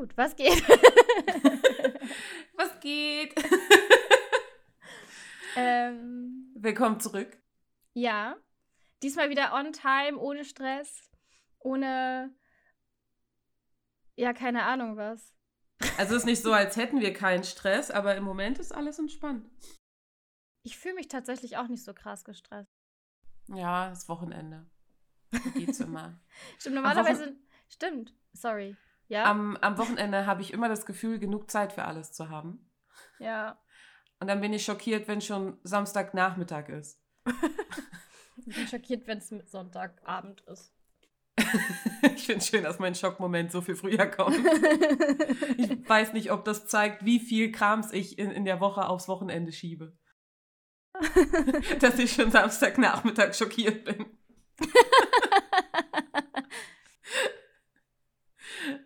gut. Was geht? Was geht? ähm, Willkommen zurück. ja. Diesmal wieder on time, ohne Stress, ohne. Ja, keine Ahnung was. Also es ist nicht so, als hätten wir keinen Stress, aber im Moment ist alles entspannt. Ich fühle mich tatsächlich auch nicht so krass gestresst. Ja, das Wochenende. Geht's immer. Stimmt, normalerweise. Stimmt, sorry. Ja? Am, am Wochenende habe ich immer das Gefühl, genug Zeit für alles zu haben. ja. Und dann bin ich schockiert, wenn schon Samstagnachmittag ist. Ich bin schockiert, wenn es Sonntagabend ist. ich finde es schön, dass mein Schockmoment so viel früher kommt. Ich weiß nicht, ob das zeigt, wie viel Krams ich in, in der Woche aufs Wochenende schiebe. Dass ich schon Samstagnachmittag schockiert bin.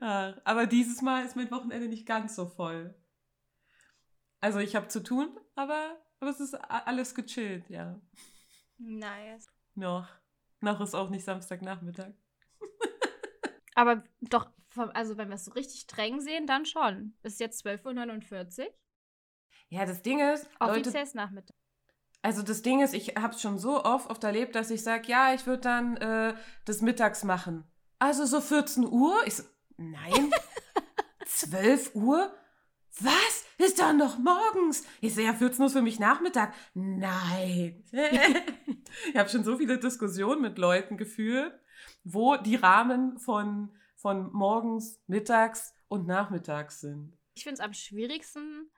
Aber dieses Mal ist mein Wochenende nicht ganz so voll. Also ich habe zu tun, aber, aber es ist alles gechillt, ja. nice. Noch. Noch ist auch nicht Samstagnachmittag. Aber doch, vom, also wenn wir es so richtig streng sehen, dann schon. Ist jetzt 12.49 Uhr. Ja, das Ding ist, Offiziell ist Nachmittag. Also das Ding ist, ich habe es schon so oft oft erlebt, dass ich sage, ja, ich würde dann äh, das mittags machen. Also so 14 Uhr? Ich so, nein. 12 Uhr? Was? Ist doch noch morgens. Ich so, ja, 14 Uhr ist für mich Nachmittag. Nein. ich habe schon so viele Diskussionen mit Leuten geführt, wo die Rahmen von, von morgens, mittags und nachmittags sind. Ich finde es am schwierigsten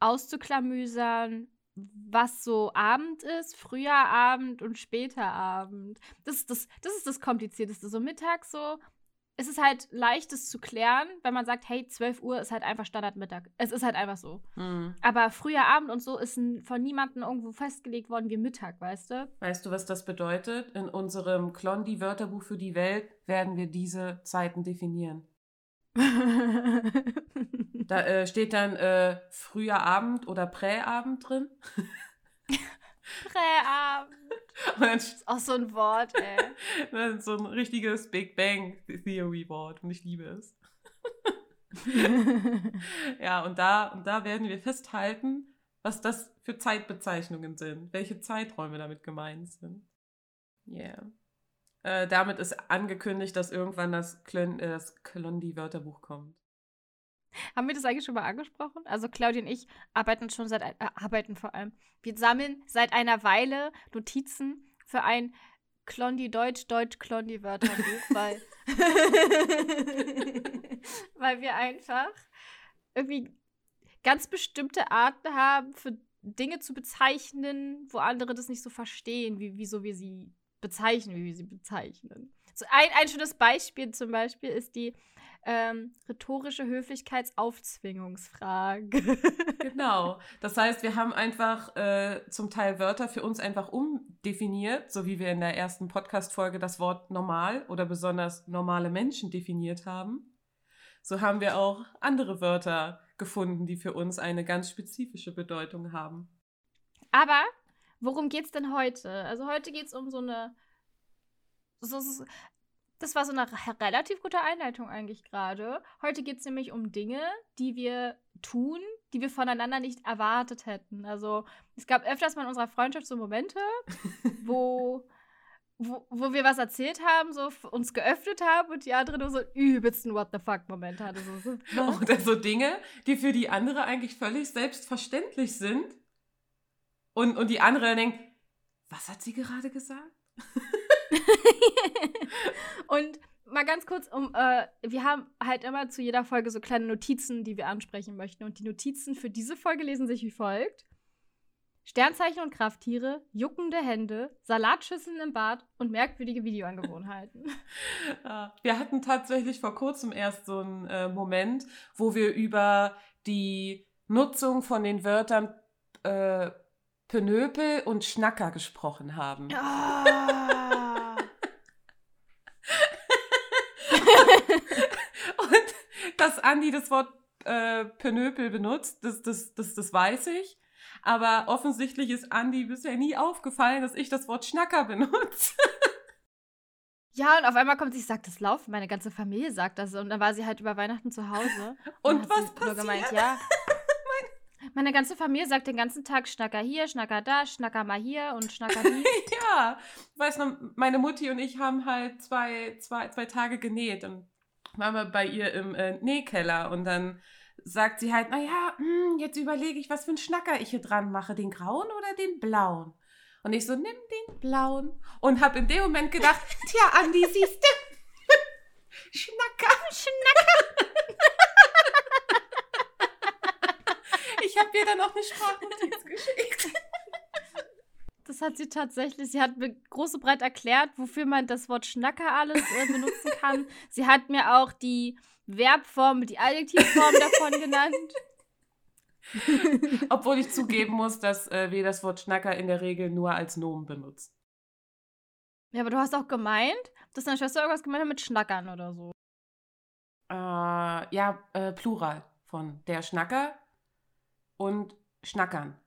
auszuklamüsern, was so Abend ist, früher Abend und später Abend. Das ist das, das ist das Komplizierteste. So mittags so. Es ist halt leicht, das zu klären, wenn man sagt, hey, 12 Uhr ist halt einfach Standardmittag. Es ist halt einfach so. Hm. Aber früher Abend und so ist von niemandem irgendwo festgelegt worden wie Mittag, weißt du? Weißt du, was das bedeutet? In unserem Klondi-Wörterbuch für die Welt werden wir diese Zeiten definieren. Da äh, steht dann äh, früher Abend oder Präabend drin. Präabend. Und dann Ist auch so ein Wort, ey. dann so ein richtiges Big Bang Theory Wort und ich liebe es. Ja, und da, und da werden wir festhalten, was das für Zeitbezeichnungen sind, welche Zeiträume damit gemeint sind. Yeah. Äh, damit ist angekündigt, dass irgendwann das, Klön äh, das Klondi-Wörterbuch kommt. Haben wir das eigentlich schon mal angesprochen? Also Claudia und ich arbeiten schon seit äh, arbeiten vor allem. Wir sammeln seit einer Weile Notizen für ein Klondi Deutsch Deutsch Klondi Wörterbuch, weil weil wir einfach irgendwie ganz bestimmte Arten haben für Dinge zu bezeichnen, wo andere das nicht so verstehen, wie wieso wir sie bezeichnen, wie wir sie bezeichnen. So ein, ein schönes Beispiel zum Beispiel ist die ähm, rhetorische Höflichkeitsaufzwingungsfrage. Genau. Das heißt, wir haben einfach äh, zum Teil Wörter für uns einfach umdefiniert, so wie wir in der ersten Podcast-Folge das Wort normal oder besonders normale Menschen definiert haben. So haben wir auch andere Wörter gefunden, die für uns eine ganz spezifische Bedeutung haben. Aber worum geht's denn heute? Also heute geht's um so eine. So, so, das war so eine re- relativ gute Einleitung eigentlich gerade. Heute geht's nämlich um Dinge, die wir tun, die wir voneinander nicht erwartet hätten. Also es gab öfters mal in unserer Freundschaft so Momente, wo, wo, wo wir was erzählt haben, so uns geöffnet haben und die andere nur so übelsten What the fuck-Moment hatte. So, so? Oder so Dinge, die für die andere eigentlich völlig selbstverständlich sind. Und, und die andere denkt, was hat sie gerade gesagt? Und mal ganz kurz, um, äh, wir haben halt immer zu jeder Folge so kleine Notizen, die wir ansprechen möchten. Und die Notizen für diese Folge lesen sich wie folgt. Sternzeichen und Krafttiere, juckende Hände, Salatschüsseln im Bad und merkwürdige Videoangewohnheiten. Wir hatten tatsächlich vor kurzem erst so einen äh, Moment, wo wir über die Nutzung von den Wörtern äh, Penöpel und Schnacker gesprochen haben. Ah. Und dass Andi das Wort äh, Penöpel benutzt, das, das, das, das weiß ich. Aber offensichtlich ist Andi bisher nie aufgefallen, dass ich das Wort Schnacker benutze. Ja, und auf einmal kommt sie, ich sag das Laufen, meine ganze Familie sagt das. Und dann war sie halt über Weihnachten zu Hause. Und hat was passiert? Gemeint, ja. Meine ganze Familie sagt den ganzen Tag Schnacker hier, Schnacker da, Schnacker mal hier und Schnacker die. Ja, weißt du, meine Mutti und ich haben halt zwei, zwei, zwei Tage genäht und waren wir bei ihr im äh, Nähkeller und dann sagt sie halt, naja, hm, jetzt überlege ich, was für einen Schnacker ich hier dran mache, den grauen oder den blauen? Und ich so, nimm den blauen. Und habe in dem Moment gedacht, tja, Andi, siehst du? Schnacker. Schnacker. ich habe ihr dann auch eine Sprachnotiz geschickt. Das hat sie tatsächlich. Sie hat mir groß und breit erklärt, wofür man das Wort Schnacker alles äh, benutzen kann. sie hat mir auch die Verbform, die Adjektivform davon genannt. Obwohl ich zugeben muss, dass äh, wir das Wort Schnacker in der Regel nur als Nomen benutzen. Ja, aber du hast auch gemeint, dass deine Schwester irgendwas gemeint hat mit Schnackern oder so. Äh, ja, äh, Plural von der Schnacker und Schnackern.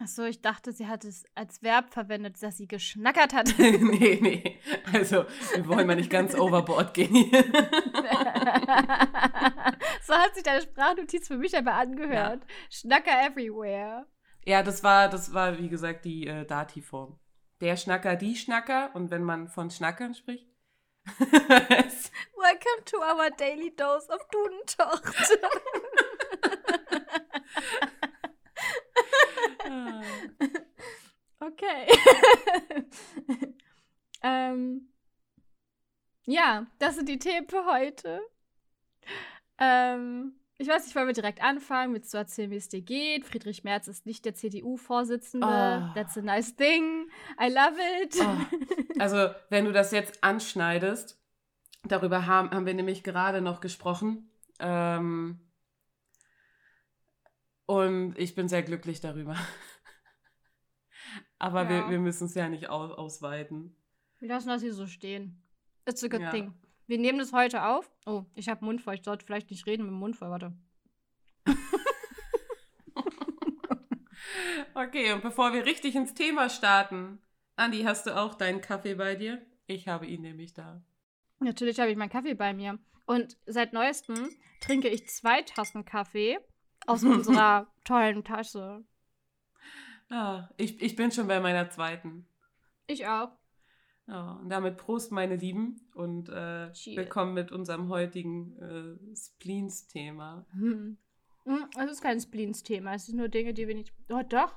Achso, ich dachte, sie hat es als Verb verwendet, dass sie geschnackert hat. nee, nee. Also, wir wollen mal nicht ganz overboard gehen hier. so hat sich deine Sprachnotiz für mich aber angehört. Schnacker everywhere. ja, das war, das war, wie gesagt, die äh, Dativform. Der Schnacker, die Schnacker. Und wenn man von Schnackern spricht. Welcome to our daily dose of Dudentocht. Ah. okay. ähm, ja, das sind die Themen für heute. Ähm, ich weiß nicht, wollen wir direkt anfangen, mit zu erzählen, wie es dir geht. Friedrich Merz ist nicht der CDU-Vorsitzende. Oh. That's a nice thing. I love it. Oh. Also, wenn du das jetzt anschneidest, darüber haben, haben wir nämlich gerade noch gesprochen. Ähm, und ich bin sehr glücklich darüber. Aber wir, Ja. wir müssen es ja nicht aus, ausweiten. Wir lassen das hier so stehen. It's a good Ja. thing. Wir nehmen das heute auf. Oh, ich habe Mund voll. Ich sollte vielleicht nicht reden mit dem Mund voll. Warte. Okay, und bevor wir richtig ins Thema starten, Andi, hast du auch deinen Kaffee bei dir? Ich habe ihn nämlich da. Natürlich habe ich meinen Kaffee bei mir. Und seit neuestem trinke ich zwei Tassen Kaffee aus unserer tollen Tasse. Ah, ich, ich bin schon bei meiner zweiten. Ich auch. Ja, und damit Prost, meine Lieben, und äh, willkommen mit unserem heutigen äh, Spleens-Thema. Hm. Hm, Das ist kein Spleens-Thema. Es sind nur Dinge, die wir nicht. Oh, doch.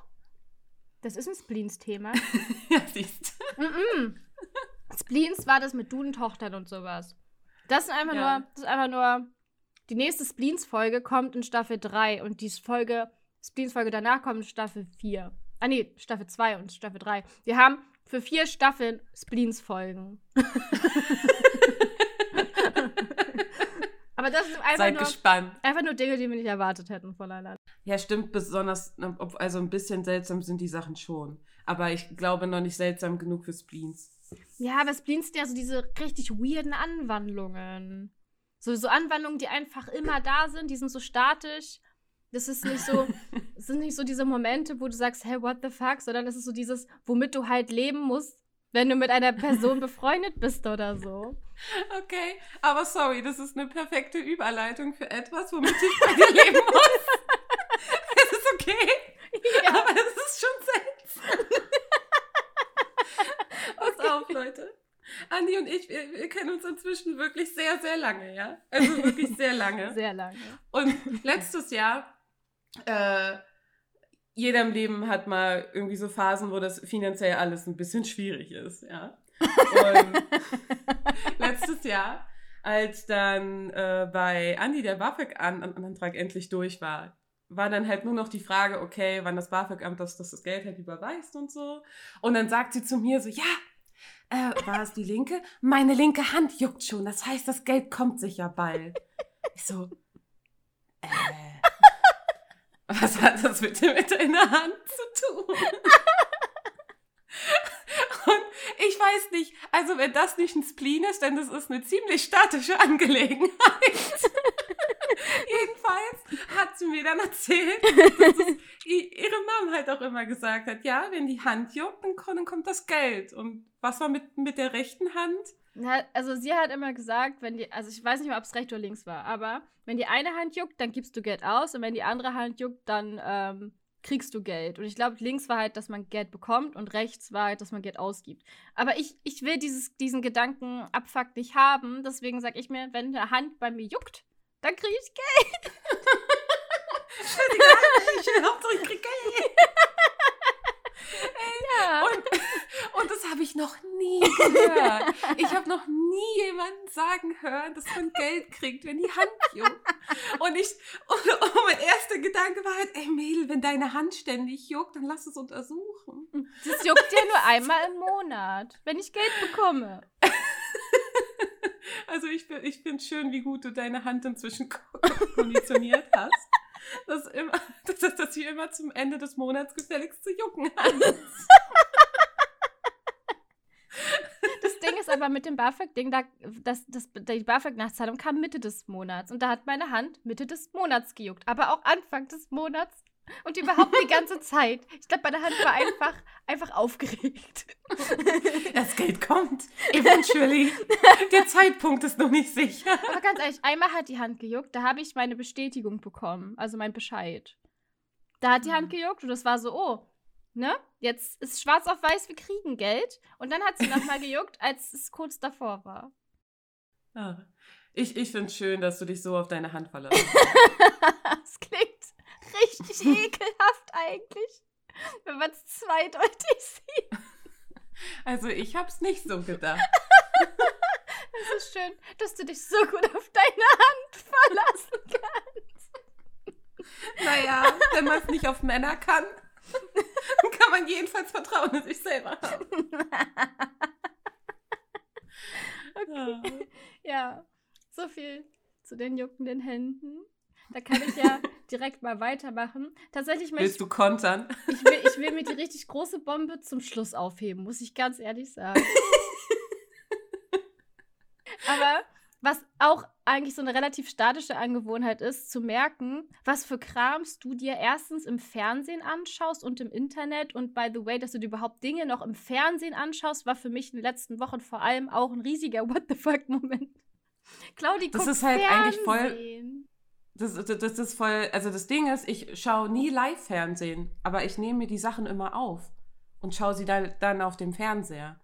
Das ist ein Spleens-Thema. ja, siehst du. Mm-mm. Spleens war das mit Dudentochtern und sowas. Das ist einfach Ja. nur, das ist einfach nur, die nächste Spleens-Folge kommt in Staffel 3 und die Folge, Spleens-Folge danach kommt in Staffel 4. Ah nee, Staffel 2 und Staffel 3. Wir haben für vier Staffeln Spleens-Folgen. Aber das ist einfach Seid nur, gespannt. einfach nur Dinge, die wir nicht erwartet hätten voneinander. Ja, stimmt, besonders, also ein bisschen seltsam sind die Sachen schon. Aber ich glaube noch nicht seltsam genug für Spleens. Ja, aber Spleens sind ja so diese richtig weirden Anwandlungen. So, so Anwandlungen, die einfach immer da sind, die sind so statisch. Das ist nicht so, sind nicht so diese Momente, wo du sagst, hey, what the fuck, sondern es ist so dieses, womit du halt leben musst, wenn du mit einer Person befreundet bist oder so. Okay, aber sorry, das ist eine perfekte Überleitung für etwas, womit ich bei dir leben muss. es ist okay, Ja, aber es ist schon seltsam. Pass auf, Leute. Andi und ich, wir, wir kennen uns inzwischen wirklich sehr, sehr lange, ja? Also wirklich sehr lange. sehr lange. Und letztes Jahr, äh, jeder im Leben hat mal irgendwie so Phasen, wo das finanziell alles ein bisschen schwierig ist, ja. Und letztes Jahr, als dann äh, bei Andi der BAföG-Antrag endlich durch war, war dann halt nur noch die Frage, okay, wann das BAföG-Amt das, das, das Geld halt überweist und so. Und dann sagt sie zu mir so, ja, äh, war es die linke? Meine linke Hand juckt schon, das heißt, das Geld kommt sicher bald. Ich so, äh, was hat das mit deiner Hand zu tun? Und ich weiß nicht, also wenn das nicht ein Spleen ist, denn das ist eine ziemlich statische Angelegenheit. Jedenfalls hat sie mir dann erzählt, dass ihre Mom halt auch immer gesagt hat, ja, wenn die Hand juckt, dann kommt das Geld. Und was war mit, mit der rechten Hand? Na, also sie hat immer gesagt, wenn die, also ich weiß nicht mehr, ob es rechts oder links war, aber wenn die eine Hand juckt, dann gibst du Geld aus und wenn die andere Hand juckt, dann ähm, kriegst du Geld. Und ich glaube, links war halt, dass man Geld bekommt und rechts war halt, dass man Geld ausgibt. Aber ich, ich will dieses, diesen Gedanken Abfuck nicht haben, deswegen sage ich mir, wenn eine Hand bei mir juckt, dann kriege ich Geld. ich Hauptsache ich krieg Geld. Ja. Und, und das habe ich noch nie gehört. Ich habe noch nie jemanden sagen hören, dass man Geld kriegt, wenn die Hand juckt. Und ich, und, und mein erster Gedanke war halt, ey Mädel, wenn deine Hand ständig juckt, dann lass es untersuchen. Das juckt ja nur einmal im Monat, wenn ich Geld bekomme. Also ich, finde schön, wie gut du deine Hand inzwischen ko- konditioniert hast. Dass, immer, dass, dass sie immer zum Ende des Monats gefälligst zu jucken hat. Das Ding ist aber mit dem BAföG-Ding, da, das, das, die BAföG-Nachzahlung kam Mitte des Monats. Und da hat meine Hand Mitte des Monats gejuckt. Aber auch Anfang des Monats. Und überhaupt die ganze Zeit. Ich glaube, meine Hand war einfach, einfach aufgeregt. Das Geld kommt. Eventually. Der Zeitpunkt ist noch nicht sicher. Aber ganz ehrlich, einmal hat die Hand gejuckt, da habe ich meine Bestätigung bekommen. Also mein Bescheid. Da hat die Hand gejuckt und es war so, oh, ne? Jetzt ist schwarz auf weiß, wir kriegen Geld. Und dann hat sie nochmal gejuckt, als es kurz davor war. Ah. Ich, ich finde es schön, dass du dich so auf deine Hand. Das klingt richtig ekelhaft eigentlich, wenn man es zweideutig sieht. Also ich habe es nicht so gedacht. Es ist schön, dass du dich so gut auf deine Hand verlassen kannst. Naja, wenn man es nicht auf Männer kann, kann man jedenfalls Vertrauen in sich selber haben. Ah. Ja, so viel zu den juckenden Händen. Da kann ich ja direkt mal weitermachen. Tatsächlich möchte Willst du kontern? ich, will, ich will mir die richtig große Bombe zum Schluss aufheben, muss ich ganz ehrlich sagen. Aber was auch eigentlich so eine relativ statische Angewohnheit ist, zu merken, was für Krams du dir erstens im Fernsehen anschaust und im Internet. Und by the way, dass du dir überhaupt Dinge noch im Fernsehen anschaust, war für mich in den letzten Wochen vor allem auch ein riesiger What the fuck-Moment. Claudi Das guckt ist halt eigentlich voll- Fernsehen. Das, das, das ist voll, also das Ding ist, ich schaue nie Live-Fernsehen, aber ich nehme mir die Sachen immer auf und schaue sie dann, dann auf dem Fernseher.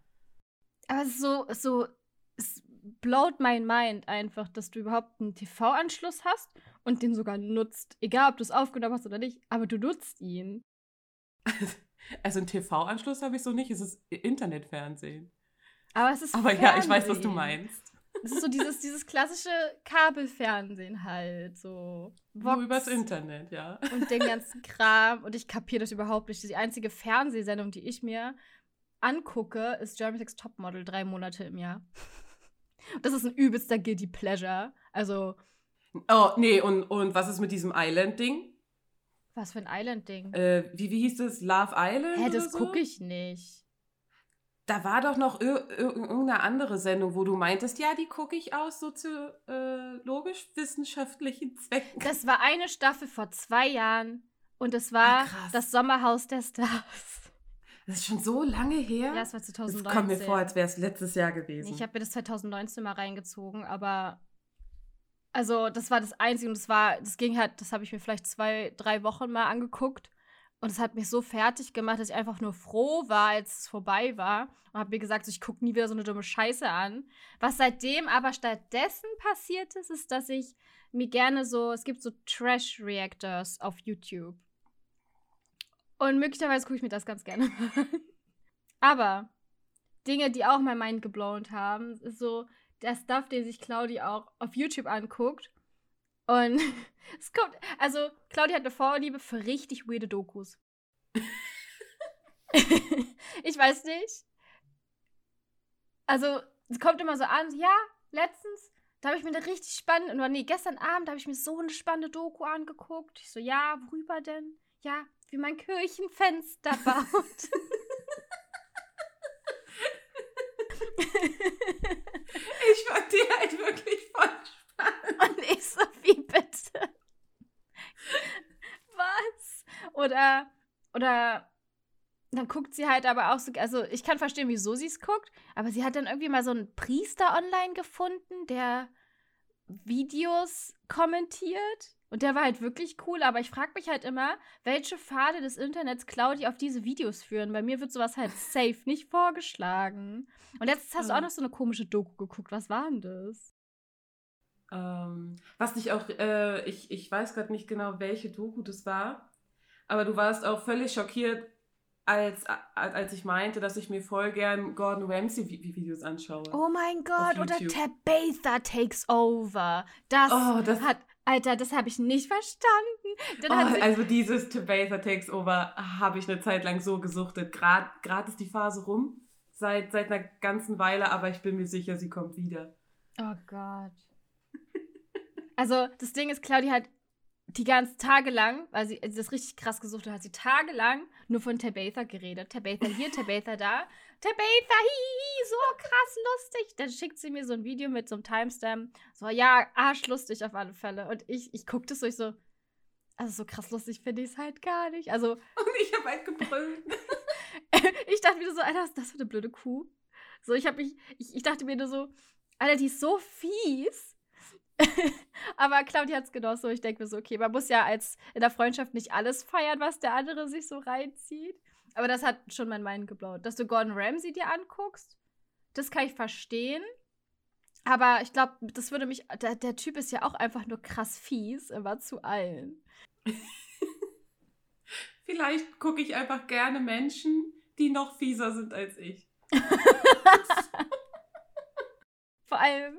Aber so, so, es blowt mein Mind einfach, dass du überhaupt einen TV-Anschluss hast und den sogar nutzt. Egal, ob du es aufgenommen hast oder nicht, aber du nutzt ihn. Also einen TV-Anschluss habe ich so nicht, es ist Internetfernsehen. Aber es ist Aber ja, ich weiß, was du Fernsehen. meinst. Es ist so dieses, dieses klassische Kabelfernsehen halt, so. Nur Vox übers Internet, ja. Und den ganzen Kram. Und ich kapiere das überhaupt nicht. Die einzige Fernsehsendung, die ich mir angucke, ist Germany's Next Topmodel, drei Monate im Jahr. Das ist ein übelster Guilty Pleasure. Also, Oh, nee, und, und was ist mit diesem Island-Ding? was für ein Island-Ding. Äh, wie, wie hieß das? Love Island? Hä, das so? gucke ich nicht. Da war doch noch ir ir irgendeine andere Sendung, wo du meintest, ja, die gucke ich aus soziologisch-wissenschaftlichen Zwecken. Das war eine Staffel vor zwei Jahren und es war Ah, das Sommerhaus der Stars. Das ist schon so lange her. Ja, es war das 2019. kommt mir vor, als wäre es letztes Jahr gewesen. Ich habe mir das 2019 mal reingezogen, aber also das war das Einzige und das war, das ging halt, das habe ich mir vielleicht zwei, drei Wochen mal angeguckt und es hat mich so fertig gemacht, dass ich einfach nur froh war, als es vorbei war und habe mir gesagt, so, ich gucke nie wieder so eine dumme Scheiße an. Was seitdem aber stattdessen passiert ist, ist, dass ich mir gerne so, es gibt so Trash-Reactors auf YouTube. Und möglicherweise gucke ich mir das ganz gerne an. Aber Dinge, die auch mein Mind geblown haben, ist so der Stuff, den sich Claudi auch auf YouTube anguckt. Und es kommt, also Claudi hat eine Vorliebe für richtig weirde Dokus. ich weiß nicht. Also, es kommt immer so an, so, ja, letztens, da habe ich mir eine richtig spannende, oder nee, gestern Abend habe ich mir so eine spannende Doku angeguckt. Ich so, ja, worüber denn? Ja, wie man Kirchenfenster baut. Ich fand die halt wirklich voll spannend. Und ich so, wie bitte? Was? Oder, dann guckt sie halt aber auch so, also ich kann verstehen, wieso sie es guckt, aber sie hat dann irgendwie mal so einen Priester online gefunden, der Videos kommentiert. Und der war halt wirklich cool, aber ich frage mich halt immer, welche Pfade des Internets Claudi auf diese Videos führen. Bei mir wird sowas halt safe nicht vorgeschlagen. Und jetzt hast du auch noch so eine komische Doku geguckt. Was war denn das? Ähm, was dich auch, äh, ich, ich weiß gerade nicht genau, welche Doku das war, aber du warst auch völlig schockiert, als, als ich meinte, dass ich mir voll gern Gordon Ramsay Videos anschaue. Oh mein Gott, oder Tabitha Takes Over. Das, oh, das hat, Alter, das habe ich nicht verstanden. Oh, also dieses Tabitha Takes Over habe ich eine Zeit lang so gesuchtet. Gerade ist die Phase rum, seit, seit einer ganzen Weile, aber ich bin mir sicher, sie kommt wieder. Oh Gott. Also das Ding ist, Claudia hat die ganzen Tage lang, weil sie das richtig krass gesucht hat, hat sie tagelang nur von Tabitha geredet. Tabitha hier, Tabitha da. Tabitha, hihi, so krass lustig. Dann schickt sie mir so ein Video mit so einem Timestamp. So, ja, arschlustig auf alle Fälle. Und ich, ich gucke das so, ich so, also so krass lustig finde ich es halt gar nicht. Also. Und ich habe halt gebrüllt. ich dachte mir so, Alter, ist das für eine blöde Kuh? So, ich habe mich, ich, ich dachte mir nur so, Alter, die ist so fies. Aber Claudia hat es genau so. Ich denke mir so, okay, man muss ja als in der Freundschaft nicht alles feiern, was der andere sich so reinzieht. Aber das hat schon mein Mind geblaut. Dass du Gordon Ramsay dir anguckst, das kann ich verstehen. Aber ich glaube, das würde mich. Der, der, Typ ist ja auch einfach nur krass fies, immer zu allen. Vielleicht gucke ich einfach gerne Menschen, die noch fieser sind als ich. Vor allem,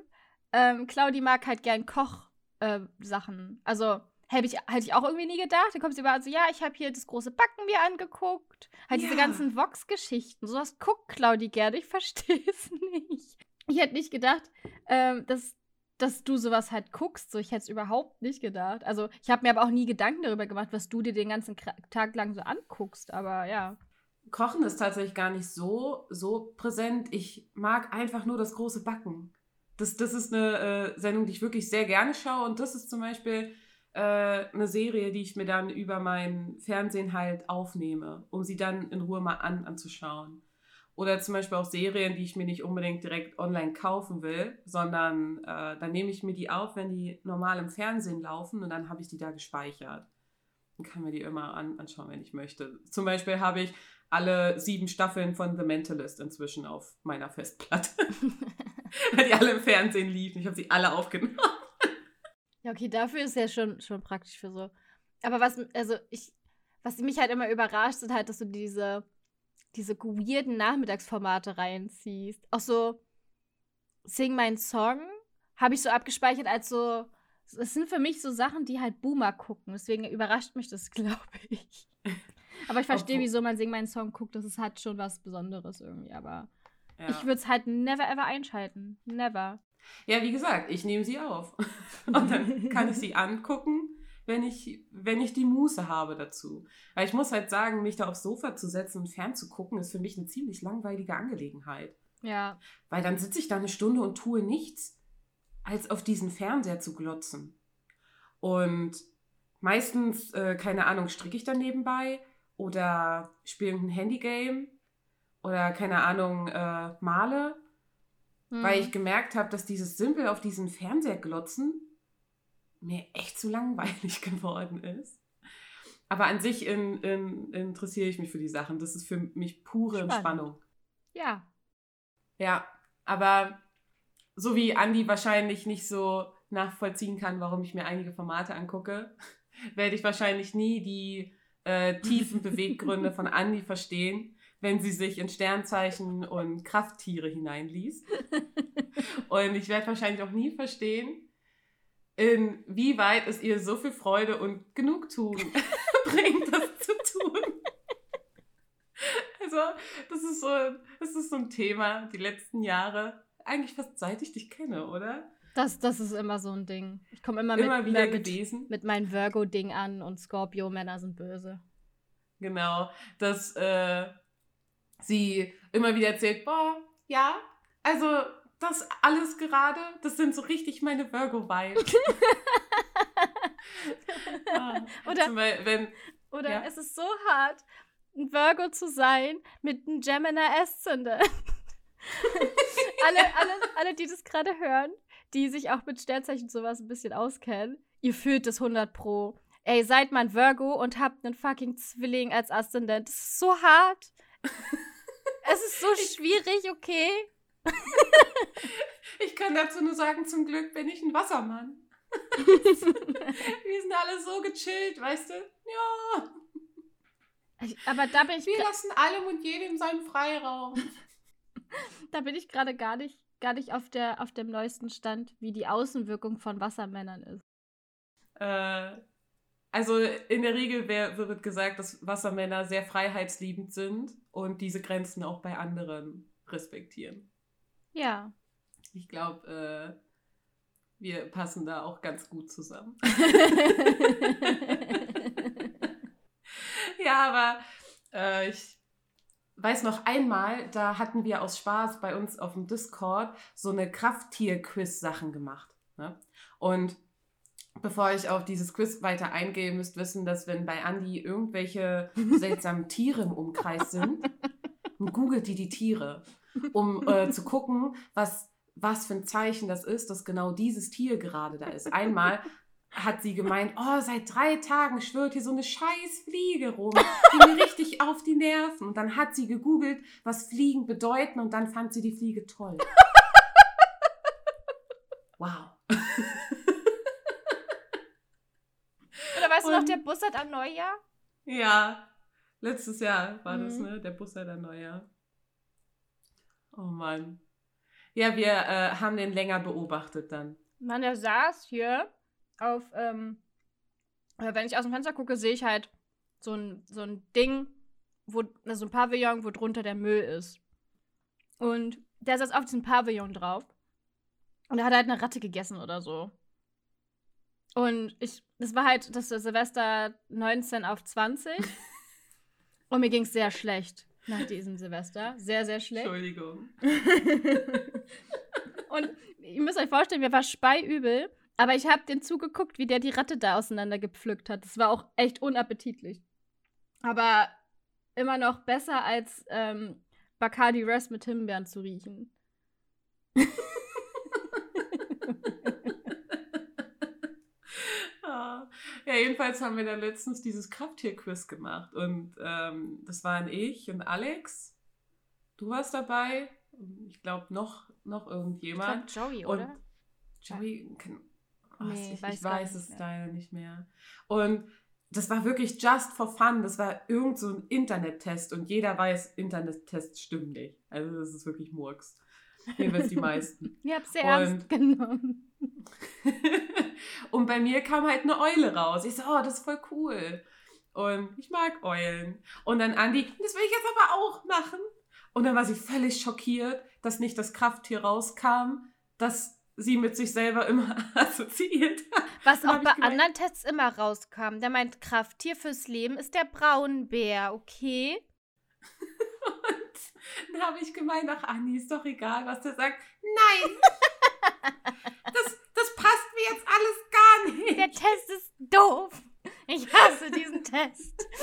ähm, Claudi mag halt gern Kochsachen. Äh, also hätte ich, hätte ich auch irgendwie nie gedacht. Dann kommt sie über so, ja, ich habe hier das große Backen mir angeguckt. Halt ja. diese ganzen Vox-Geschichten. Sowas guckt Claudi gerne. Ich verstehe es nicht. Ich hätte nicht gedacht, ähm, dass, dass du sowas halt guckst. So, ich hätte es überhaupt nicht gedacht. Also, ich habe mir aber auch nie Gedanken darüber gemacht, was du dir den ganzen Tag lang so anguckst. Aber ja. Kochen ist tatsächlich gar nicht so, so präsent. Ich mag einfach nur das große Backen. Das, das ist eine äh, Sendung, die ich wirklich sehr gerne schaue. Und das ist zum Beispiel äh, eine Serie, die ich mir dann über mein Fernsehen halt aufnehme, um sie dann in Ruhe mal an, anzuschauen. Oder zum Beispiel auch Serien, die ich mir nicht unbedingt direkt online kaufen will, sondern äh, dann nehme ich mir die auf, wenn die normal im Fernsehen laufen und dann habe ich die da gespeichert. Und kann mir die immer an, anschauen, wenn ich möchte. Zum Beispiel habe ich alle sieben Staffeln von The Mentalist inzwischen auf meiner Festplatte. Weil die alle im Fernsehen liefen. Ich habe sie alle aufgenommen. Ja, okay, dafür ist ja schon, schon praktisch für so. Aber was, also ich, was mich halt immer überrascht, sind halt, dass du diese, diese weirden Nachmittagsformate reinziehst. Auch so Sing mein Song habe ich so abgespeichert als so. Es sind für mich so Sachen, die halt Boomer gucken. Deswegen überrascht mich das, glaube ich. Aber ich verstehe, wieso man Sing meinen Song guckt. Das ist halt schon was Besonderes irgendwie. Aber ja. ich würde es halt never ever einschalten. Never. Ja, wie gesagt, ich nehme sie auf. Und dann kann ich sie angucken, wenn ich, wenn ich die Muße habe dazu. Weil ich muss halt sagen, mich da aufs Sofa zu setzen und fernzugucken, ist für mich eine ziemlich langweilige Angelegenheit. Ja. Weil dann sitze ich da eine Stunde und tue nichts, als auf diesen Fernseher zu glotzen. Und meistens, äh, keine Ahnung, stricke ich dann nebenbei oder spiele ein Handygame oder keine Ahnung, äh, male, mhm. weil ich gemerkt habe, dass dieses Simpel auf diesen Fernseher glotzen mir echt zu langweilig geworden ist. Aber an sich in, in, interessiere ich mich für die Sachen. Das ist für mich pure Spannend. Entspannung. Ja. Ja, aber so wie Andi wahrscheinlich nicht so nachvollziehen kann, warum ich mir einige Formate angucke, werde ich wahrscheinlich nie die äh, tiefen Beweggründe von Andi verstehen, wenn sie sich in Sternzeichen und Krafttiere hineinliest. Und ich werde wahrscheinlich auch nie verstehen, inwieweit es ihr so viel Freude und Genugtuung bringt, das zu tun. Also, das ist so, das ist so ein Thema, die letzten Jahre, eigentlich fast seit ich dich kenne, oder? Das, das ist immer so ein Ding. Ich komme immer, immer mit, wieder mit, mit meinem Virgo-Ding an und Scorpio-Männer sind böse. Genau, dass äh, sie immer wieder erzählt, boah, ja, also das alles gerade, das sind so richtig meine Virgo-Vibes. ah, oder, Beispiel, wenn, oder ja. es ist so hart, ein Virgo zu sein mit einem Gemini Ascendant. alle, alle, alle, die das gerade hören, die sich auch mit Sternzeichen sowas ein bisschen auskennen, ihr fühlt es 100 pro. Ey, seid mal ein Virgo und habt einen fucking Zwilling als Aszendent. Das ist so hart. Es ist so schwierig, okay? ich kann dazu nur sagen, zum Glück bin ich ein Wassermann. Wir sind alle so gechillt, weißt du? Ja. aber da bin ich. Wir lassen allem und jedem seinen Freiraum. da bin ich gerade gar nicht, gar nicht auf, der, auf dem neuesten Stand, wie die Außenwirkung von Wassermännern ist. Äh, also in der Regel wird gesagt, dass Wassermänner sehr freiheitsliebend sind und diese Grenzen auch bei anderen respektieren. Ja. Ich glaube, äh, wir passen da auch ganz gut zusammen. ja, aber äh, ich weiß noch einmal, da hatten wir aus Spaß bei uns auf dem Discord so eine Krafttier-Quiz-Sachen gemacht. Ne? Und bevor ich auf dieses Quiz weiter eingehe, müsst wissen, dass wenn bei Andy irgendwelche seltsamen Tiere im Umkreis sind, googelt die die Tiere, um äh, zu gucken, was was für ein Zeichen das ist, dass genau dieses Tier gerade da ist. Einmal hat sie gemeint, oh, seit drei Tagen schwört hier so eine scheiß Fliege rum, die mir richtig auf die Nerven. Und dann hat sie gegoogelt, was Fliegen bedeuten und dann fand sie die Fliege toll. Wow. Oder weißt und, du noch, der Bussard am Neujahr? Ja, letztes Jahr war mhm. das, ne? Der Bussard am Neujahr. Oh Mann. Ja, wir äh, haben den länger beobachtet dann. Man, der saß hier auf, ähm, wenn ich aus dem Fenster gucke, sehe ich halt so ein, so ein Ding, wo, so ein Pavillon, wo drunter der Müll ist. Und der saß auf diesem Pavillon drauf. Und er hat halt eine Ratte gegessen oder so. Und ich, das war halt das Silvester 19 auf 20. und mir ging es sehr schlecht nach diesem Silvester. Sehr, sehr schlecht. Entschuldigung. und ihr müsst euch vorstellen, mir war speiübel, aber ich habe den zugeguckt, wie der die Ratte da auseinandergepflückt hat. Das war auch echt unappetitlich. Aber immer noch besser als ähm, Bacardi Rest mit Himbeeren zu riechen. Ja, jedenfalls haben wir dann letztens dieses Krafttier-Quiz gemacht. Und ähm, das waren ich und Alex. Du warst dabei. Ich glaube, noch, noch irgendjemand. Ich glaub, Joey, oder? Joey, oh, nee, ich, weiß, ich weiß es leider nicht mehr. Und das war wirklich just for fun. Das war irgend so ein Internet-Test und jeder weiß, Internet-Tests stimmen nicht. Also das ist wirklich Murks. Jedenfalls die meisten. Ihr habt es sehr ernst genommen. und bei mir kam halt eine Eule raus. Ich so, oh, das ist voll cool. Und ich mag Eulen. Und dann Andi, das will ich jetzt aber auch machen. Und dann war sie völlig schockiert, dass nicht das Krafttier rauskam, das sie mit sich selber immer assoziiert hat. Was auch bei gemeint, anderen Tests immer rauskam. Der meint, Krafttier fürs Leben ist der Braunbär, okay? und dann habe ich gemeint, ach Andi, ist doch egal, was der sagt. Nein! Das, das passt mir jetzt alles gar nicht. Der Test ist doof. Ich hasse diesen Test.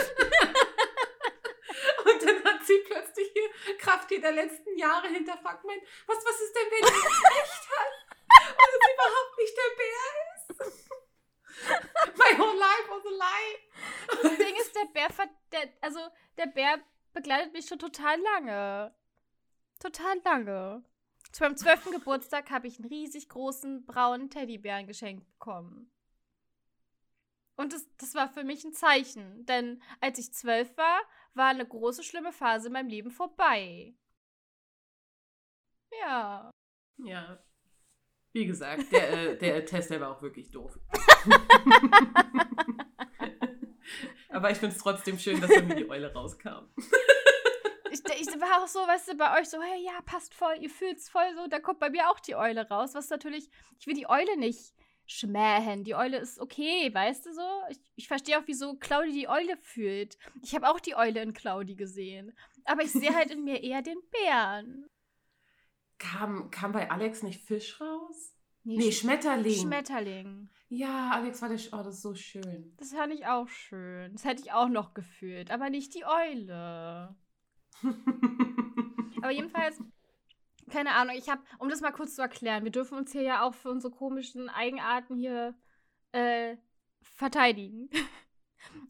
Und dann hat sie plötzlich hier Krafttier der letzten Jahre hinterfragt. Mein, was, was ist denn, wenn sie recht hat? Und es überhaupt nicht der Bär ist? My whole life was a lie. Das Ding ist, der Bär, der, also der Bär begleitet mich schon total lange. Total lange. Zu meinem zwölften Geburtstag habe ich einen riesig großen braunen Teddybären geschenkt bekommen. Und das, das war für mich ein Zeichen, denn als ich zwölf war, war eine große, schlimme Phase in meinem Leben vorbei. Ja. Ja. Wie gesagt, der, äh, der Test, der war auch wirklich doof. Aber ich finde es trotzdem schön, dass dann die Eule rauskam ich, ich war auch so, weißt du, bei euch so, hey, ja, passt voll, ihr fühlt es voll so, da kommt bei mir auch die Eule raus, was natürlich, ich will die Eule nicht schmähen. Die Eule ist okay, weißt du so? Ich, ich verstehe auch, wieso Claudi die Eule fühlt. Ich habe auch die Eule in Claudi gesehen. Aber ich sehe halt in mir eher den Bären. Kam, kam bei Alex nicht Fisch raus? Nee, nee Schmetterling. Schmetterling. Ja, Alex war der. Sch oh, das ist so schön. Das fand ich auch schön. Das hätte ich auch noch gefühlt, aber nicht die Eule. Aber jedenfalls, keine Ahnung, ich habe, um das mal kurz zu erklären, wir dürfen uns hier ja auch für unsere komischen Eigenarten hier äh, verteidigen.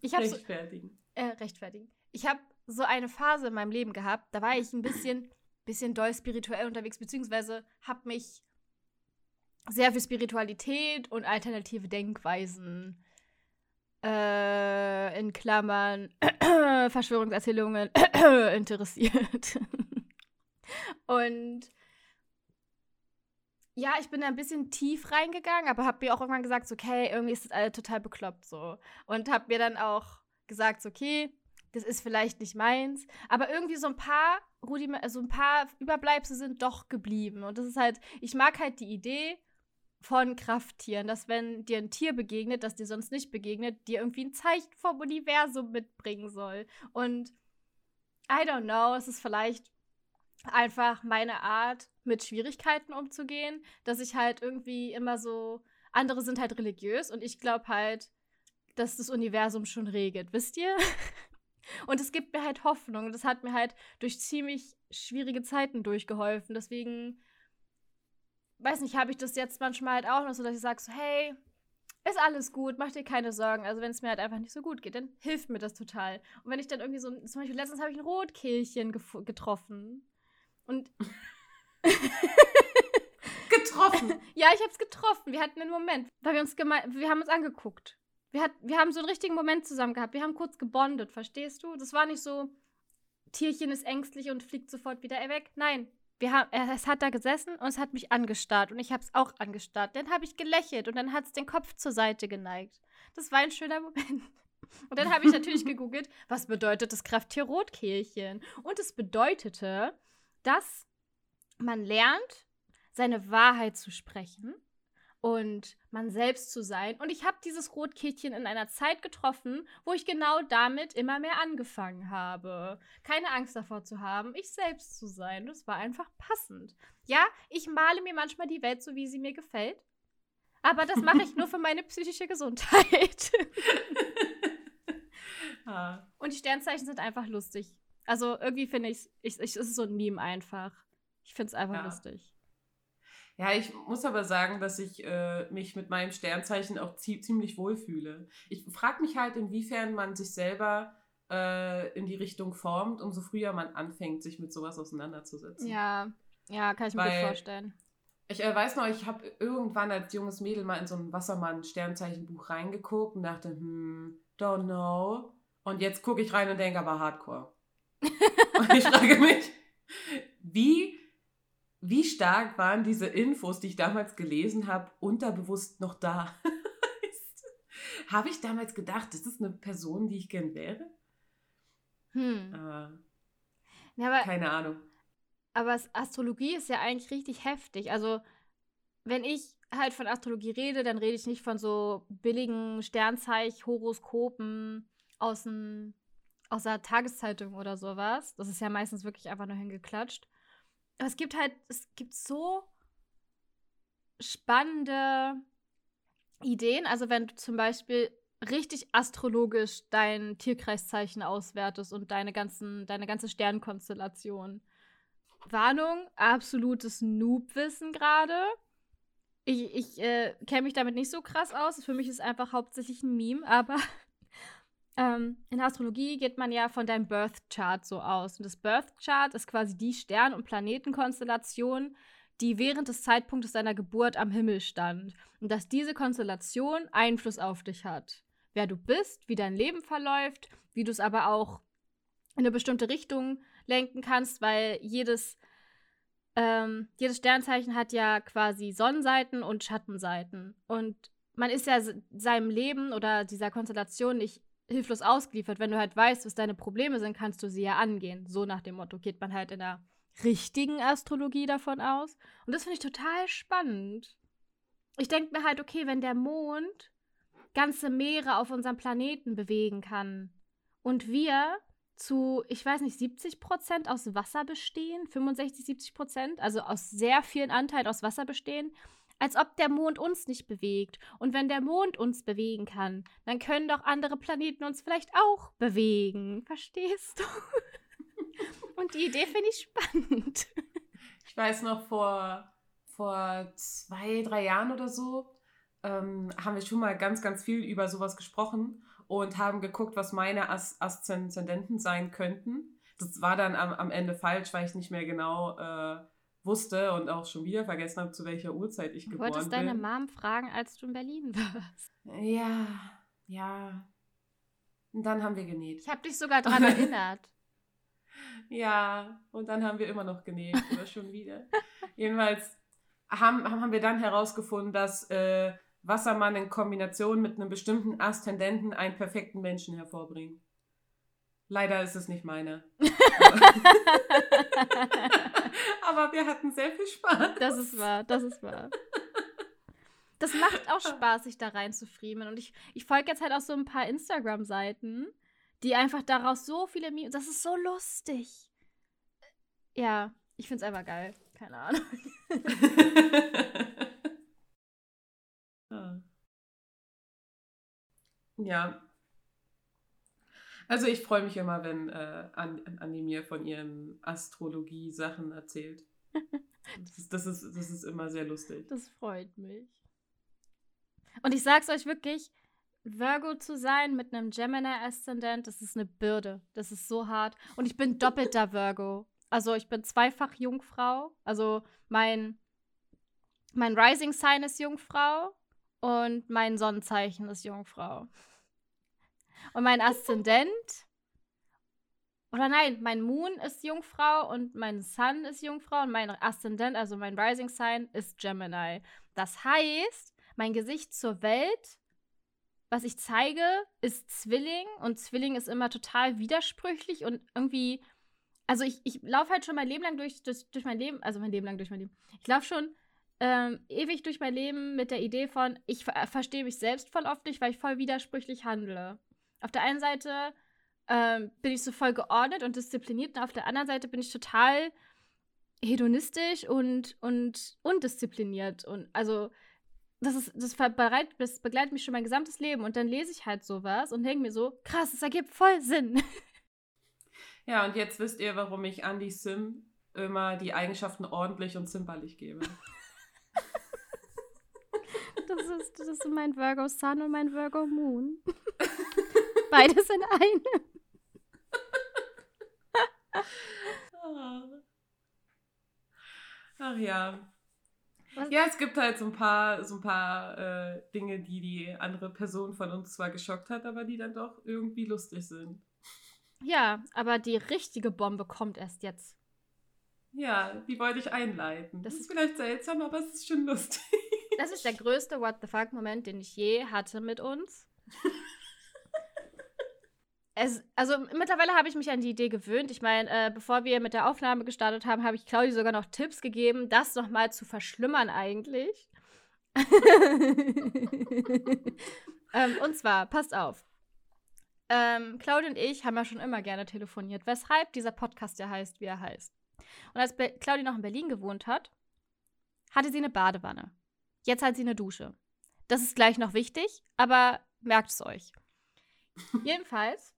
Ich rechtfertigen. So, äh, rechtfertigen. Ich habe so eine Phase in meinem Leben gehabt, da war ich ein bisschen, bisschen doll spirituell unterwegs, beziehungsweise habe mich sehr viel Spiritualität und alternative Denkweisen äh, in Klammern Verschwörungserzählungen interessiert. und ja, ich bin da ein bisschen tief reingegangen, aber habe mir auch irgendwann gesagt, so, okay, irgendwie ist das alles total bekloppt so. Und habe mir dann auch gesagt, so, okay, das ist vielleicht nicht meins. Aber irgendwie so ein paar Rudiment, also ein paar Überbleibsel sind doch geblieben. Und das ist halt, ich mag halt die Idee von Krafttieren, dass wenn dir ein Tier begegnet, das dir sonst nicht begegnet, dir irgendwie ein Zeichen vom Universum mitbringen soll. Und I don't know, es ist vielleicht einfach meine Art, mit Schwierigkeiten umzugehen, dass ich halt irgendwie immer so, andere sind halt religiös und ich glaube halt, dass das Universum schon regelt, wisst ihr? Und es gibt mir halt Hoffnung. Das hat mir halt durch ziemlich schwierige Zeiten durchgeholfen. Deswegen weiß nicht, habe ich das jetzt manchmal halt auch noch so, dass ich sage so, hey, ist alles gut, mach dir keine Sorgen. Also wenn es mir halt einfach nicht so gut geht, dann hilft mir das total. Und wenn ich dann irgendwie so, zum Beispiel letztens habe ich ein Rotkehlchen getroffen. Und getroffen? ja, ich habe es getroffen. Wir hatten einen Moment, weil wir uns wir haben uns angeguckt. Wir, hat, wir haben so einen richtigen Moment zusammen gehabt. Wir haben kurz gebondet, verstehst du? Das war nicht so, Tierchen ist ängstlich und fliegt sofort wieder weg. Nein, wir haben, es hat da gesessen und es hat mich angestarrt und ich habe es auch angestarrt. Dann habe ich gelächelt und dann hat es den Kopf zur Seite geneigt. Das war ein schöner Moment. Und dann habe ich natürlich gegoogelt, was bedeutet das Krafttier Rotkehlchen? Und es bedeutete, dass man lernt, seine Wahrheit zu sprechen und man selbst zu sein. Und ich habe dieses Rotkehlchen in einer Zeit getroffen, wo ich genau damit immer mehr angefangen habe. Keine Angst davor zu haben, ich selbst zu sein. Das war einfach passend. Ja, ich male mir manchmal die Welt so, wie sie mir gefällt. Aber das mache ich nur für meine psychische Gesundheit. ah. Und die Sternzeichen sind einfach lustig. Also irgendwie finde ich es, es ist so ein Meme einfach. Ich finde es einfach ja. lustig. Ja, ich muss aber sagen, dass ich äh, mich mit meinem Sternzeichen auch ziemlich wohlfühle. Ich frage mich halt, inwiefern man sich selber äh, in die Richtung formt, umso früher man anfängt, sich mit sowas auseinanderzusetzen. Ja, ja, kann ich mir Weil, gut vorstellen. Ich äh, weiß noch, ich habe irgendwann als junges Mädel mal in so ein Wassermann-Sternzeichenbuch reingeguckt und dachte, hm, don't know. Und jetzt gucke ich rein und denke aber Hardcore. und ich frage mich, wie wie stark waren diese Infos, die ich damals gelesen habe, unterbewusst noch da? habe ich damals gedacht, das ist eine Person, die ich gern wäre? Hm. Äh, ja, aber, keine Ahnung. Aber Astrologie ist ja eigentlich richtig heftig. Also, wenn ich halt von Astrologie rede, dann rede ich nicht von so billigen Sternzeich-Horoskopen aus, aus der Tageszeitung oder sowas. Das ist ja meistens wirklich einfach nur hingeklatscht. Es gibt halt, es gibt so spannende Ideen. Also wenn du zum Beispiel richtig astrologisch dein Tierkreiszeichen auswertest und deine ganzen, deine ganze Sternkonstellation. Warnung, absolutes Noob-Wissen gerade. Ich, ich äh, kenne mich damit nicht so krass aus. Für mich ist es einfach hauptsächlich ein Meme, aber ähm, in Astrologie geht man ja von deinem Birth Chart so aus. Und das Birth Chart ist quasi die Stern- und Planetenkonstellation, die während des Zeitpunktes deiner Geburt am Himmel stand. Und dass diese Konstellation Einfluss auf dich hat. Wer du bist, wie dein Leben verläuft, wie du es aber auch in eine bestimmte Richtung lenken kannst, weil jedes, ähm, jedes Sternzeichen hat ja quasi Sonnenseiten und Schattenseiten. Und man ist ja seinem Leben oder dieser Konstellation nicht hilflos ausgeliefert. Wenn du halt weißt, was deine Probleme sind, kannst du sie ja angehen. So nach dem Motto geht man halt in der richtigen Astrologie davon aus. Und das finde ich total spannend. Ich denke mir halt, okay, wenn der Mond ganze Meere auf unserem Planeten bewegen kann und wir zu, ich weiß nicht, 70 Prozent aus Wasser bestehen, 65, 70 Prozent, also aus sehr vielen Anteilen aus Wasser bestehen, Als ob der Mond uns nicht bewegt. Und wenn der Mond uns bewegen kann, dann können doch andere Planeten uns vielleicht auch bewegen. Verstehst du? Und die Idee finde ich spannend. Ich weiß noch, vor, vor zwei, drei Jahren oder so ähm, haben wir schon mal ganz, ganz viel über sowas gesprochen und haben geguckt, was meine As Aszendenten sein könnten. Das war dann am, am Ende falsch, weil ich nicht mehr genau äh, wusste und auch schon wieder vergessen habe, zu welcher Uhrzeit ich Du geboren wolltest bin. deine Mom fragen, als du in Berlin warst. Ja, ja. Und dann haben wir genäht. Ich habe dich sogar daran erinnert. Ja, und dann haben wir immer noch genäht oder schon wieder. Jedenfalls haben, haben wir dann herausgefunden, dass äh, Wassermann in Kombination mit einem bestimmten Aszendenten einen perfekten Menschen hervorbringt. Leider ist es nicht meine. Aber wir hatten sehr viel Spaß. Das ist wahr, das ist wahr. Das macht auch Spaß, sich da reinzufriemeln. Und ich, ich folge jetzt halt auch so ein paar Instagram-Seiten, die einfach daraus so viele Memes. Das ist so lustig. Ja, ich find's einfach geil. Keine Ahnung. ja. Also ich freue mich immer, wenn äh, Anni mir von ihren Astrologie-Sachen erzählt. Das ist, das, ist, das ist immer sehr lustig. Das freut mich. Und ich sag's euch wirklich, Virgo zu sein mit einem Gemini-Aszendent, das ist eine Bürde. Das ist so hart. Und ich bin doppelter Virgo. Also ich bin zweifach Jungfrau. Also mein, mein Rising Sign ist Jungfrau und mein Sonnenzeichen ist Jungfrau. Und mein Aszendent, oder nein, mein Moon ist Jungfrau und mein Sun ist Jungfrau und mein Aszendent, also mein Rising Sign, ist Gemini. Das heißt, mein Gesicht zur Welt, was ich zeige, ist Zwilling und Zwilling ist immer total widersprüchlich und irgendwie also ich, ich laufe halt schon mein Leben lang durch, durch, durch mein Leben, also mein Leben lang durch mein Leben. Ich laufe schon ähm, ewig durch mein Leben mit der Idee von, ich ver verstehe mich selbst voll oft nicht, weil ich voll widersprüchlich handle. Auf der einen Seite ähm, bin ich so voll geordnet und diszipliniert und auf der anderen Seite bin ich total hedonistisch und, und undiszipliniert. Und also das ist, das, bereit, das begleitet mich schon mein gesamtes Leben. Und dann lese ich halt sowas und denke mir so, krass, das ergibt voll Sinn. Ja, und jetzt wisst ihr, warum ich Andy Sim immer die Eigenschaften ordentlich und zimperlich gebe. Das ist, das ist mein Virgo Sun und mein Virgo Moon. Beides in einem. Ach ja. Was? Ja, es gibt halt so ein paar, so ein paar äh, Dinge, die die andere Person von uns zwar geschockt hat, aber die dann doch irgendwie lustig sind. Ja, aber die richtige Bombe kommt erst jetzt. Ja, die wollte ich einleiten. Das ist vielleicht seltsam, aber es ist schon lustig. Das ist der größte What the fuck-Moment, den ich je hatte mit uns. Es, also mittlerweile habe ich mich an die Idee gewöhnt. Ich meine, äh, bevor wir mit der Aufnahme gestartet haben, habe ich Claudi sogar noch Tipps gegeben, das nochmal zu verschlimmern eigentlich. ähm, und zwar, passt auf. Ähm, Claudia und ich haben ja schon immer gerne telefoniert, weshalb dieser Podcast ja heißt, wie er heißt. Und als Be Claudia noch in Berlin gewohnt hat, hatte sie eine Badewanne. Jetzt hat sie eine Dusche. Das ist gleich noch wichtig, aber merkt es euch. Jedenfalls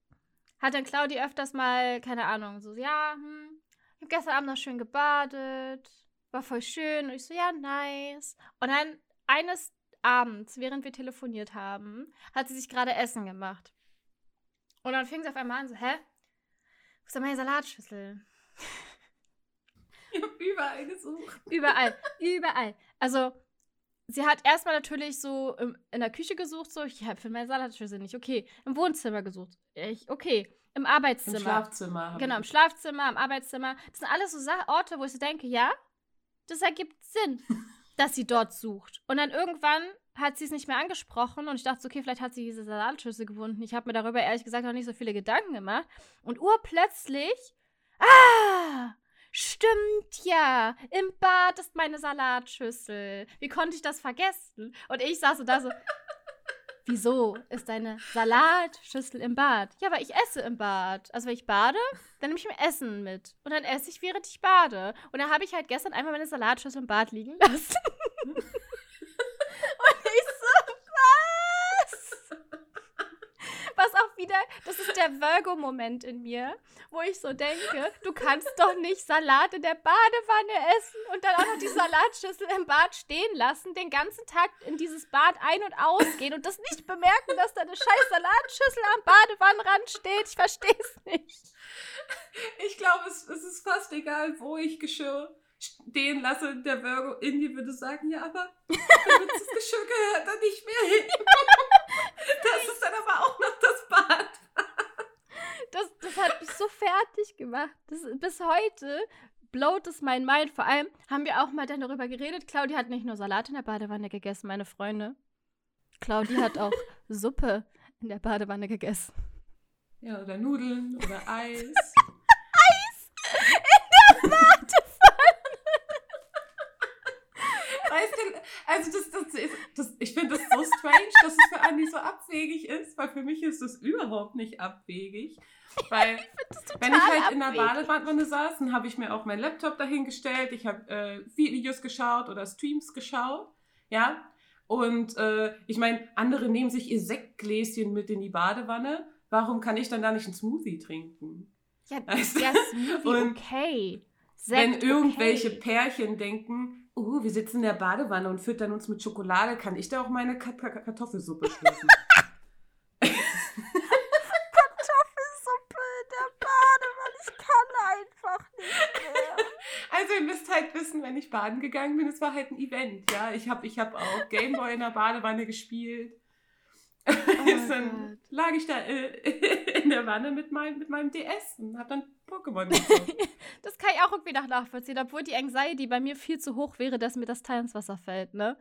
hat dann Claudia öfters mal, keine Ahnung, so, ja, hm, ich habe gestern Abend noch schön gebadet, war voll schön. Und ich so, ja, nice. Und dann eines Abends, während wir telefoniert haben, hat sie sich gerade Essen gemacht. Und dann fing sie auf einmal an, so, hä? Wo ist denn meine Salatschüssel? Ich habe überall gesucht. Überall, überall. Also, sie hat erstmal natürlich so in der Küche gesucht, so, ich finde meine Salatschüssel nicht. Okay. Im Wohnzimmer gesucht. Ich, okay. Im Arbeitszimmer. Im Schlafzimmer. Genau, im Schlafzimmer, im Arbeitszimmer. Das sind alles so Sa Orte, wo ich so denke, ja, das ergibt Sinn, dass sie dort sucht. Und dann irgendwann hat sie es nicht mehr angesprochen und ich dachte, so, okay, vielleicht hat sie diese Salatschüssel gefunden. Ich habe mir darüber ehrlich gesagt noch nicht so viele Gedanken gemacht. Und urplötzlich, ah, stimmt ja, im Bad ist meine Salatschüssel. Wie konnte ich das vergessen? Und ich saß so da so, Wieso ist deine Salatschüssel im Bad? Ja, weil ich esse im Bad. Also, wenn ich bade, dann nehme ich mir Essen mit. Und dann esse ich, während ich bade. Und dann habe ich halt gestern einmal meine Salatschüssel im Bad liegen lassen. wieder, das ist der Virgo-Moment in mir, wo ich so denke, du kannst doch nicht Salat in der Badewanne essen und dann auch noch die Salatschüssel im Bad stehen lassen, den ganzen Tag in dieses Bad ein- und ausgehen und das nicht bemerken, dass da eine scheiß Salatschüssel am Badewannenrand steht. Ich verstehe es nicht. Ich glaube, es, es ist fast egal, wo ich Geschirr stehen lasse. Der Virgo Indie würde sagen, ja, aber das Geschirr gehört da nicht mehr hin. Das ist dann aber auch noch das Bad. Das, das hat mich so fertig gemacht. Das, bis heute blowt es mein Mind. Vor allem haben wir auch mal dann darüber geredet. Claudia hat nicht nur Salat in der Badewanne gegessen, meine Freunde. Claudia hat auch Suppe in der Badewanne gegessen. Ja, oder Nudeln oder Eis. Eis in der Badewanne! Weißt du, also das, das ist, das, ich finde das so strange, dass es für Andi so abwegig ist, weil für mich ist das überhaupt nicht abwegig. Weil, wenn ich halt in der Badewanne saß, dann habe ich mir auch meinen Laptop dahingestellt, ich habe äh, Videos geschaut oder Streams geschaut, ja. Und äh, ich meine, andere nehmen sich ihr Sektgläschen mit in die Badewanne. Warum kann ich dann da nicht einen Smoothie trinken? Ja, Weißt du? der Smoothie, okay. Wenn Sekt, irgendwelche okay. Pärchen denken, uh, wir sitzen in der Badewanne und füttern uns mit Schokolade, kann ich da auch meine Ka Ka Kartoffelsuppe schlürfen. Kartoffelsuppe in der Badewanne, ich kann einfach nicht mehr. also ihr müsst halt wissen, wenn ich baden gegangen bin, es war halt ein Event, ja. Ich habe ich hab auch Gameboy in der Badewanne gespielt. Oh dann lag ich da äh, in der Wanne mit, mein, mit meinem DS und hab dann Pokémon. Das kann ich auch irgendwie nach nachvollziehen, obwohl die Anxiety bei mir viel zu hoch wäre, dass mir das Teil ins Wasser fällt, ne?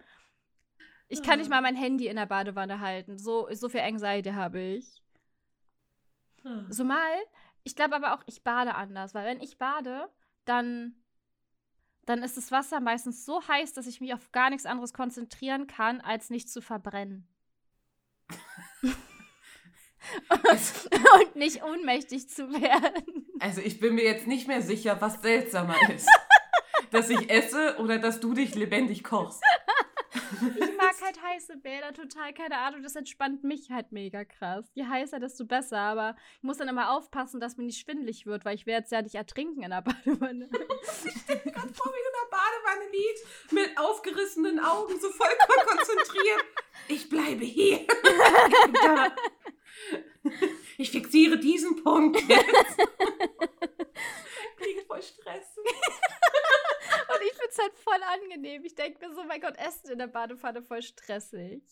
Ich kann nicht Ah. mal mein Handy in der Badewanne halten. So, so viel Anxiety habe ich. Ah. So mal, ich glaube aber auch, ich bade anders, weil wenn ich bade, dann, dann ist das Wasser meistens so heiß, dass ich mich auf gar nichts anderes konzentrieren kann, als nicht zu verbrennen. Und nicht ohnmächtig zu werden. Also ich bin mir jetzt nicht mehr sicher, was seltsamer ist. dass ich esse oder dass du dich lebendig kochst. Ich mag halt heiße Bäder total, keine Ahnung, das entspannt mich halt mega krass. Je heißer, desto besser, aber ich muss dann immer aufpassen, dass mir nicht schwindelig wird, weil ich werde jetzt ja nicht ertrinken in der Badewanne. Ganz vor, wie du in der Badewanne liegst, mit aufgerissenen Augen, so vollkommen konzentriert. Ich bleibe hier. Da. Ich fixiere diesen Punkt jetzt. Krieg voll Stress. Und ich finde es halt voll angenehm. Ich denke mir so, mein Gott, Essen in der Badewanne voll stressig.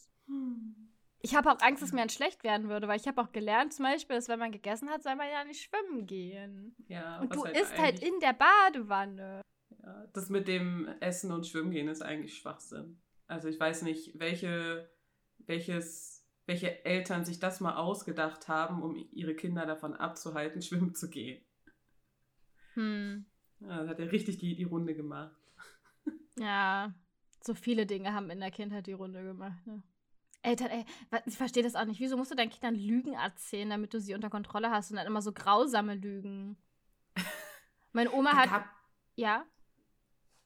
Ich habe auch Angst, dass mir dann schlecht werden würde, weil ich habe auch gelernt, zum Beispiel, dass wenn man gegessen hat, soll man ja nicht schwimmen gehen. Ja, Und du isst halt in der Badewanne. Ja, das mit dem Essen und Schwimmen gehen ist eigentlich Schwachsinn. Also ich weiß nicht, welche, welches, welche Eltern sich das mal ausgedacht haben, um ihre Kinder davon abzuhalten, schwimmen zu gehen. Hm. Ja, das hat ja richtig die, die Runde gemacht. Ja, so viele Dinge haben in der Kindheit die Runde gemacht. Ne? Eltern, ey, ich verstehe das auch nicht. Wieso musst du deinen Kindern Lügen erzählen, damit du sie unter Kontrolle hast und dann immer so grausame Lügen? Meine Oma hat, gab- ja,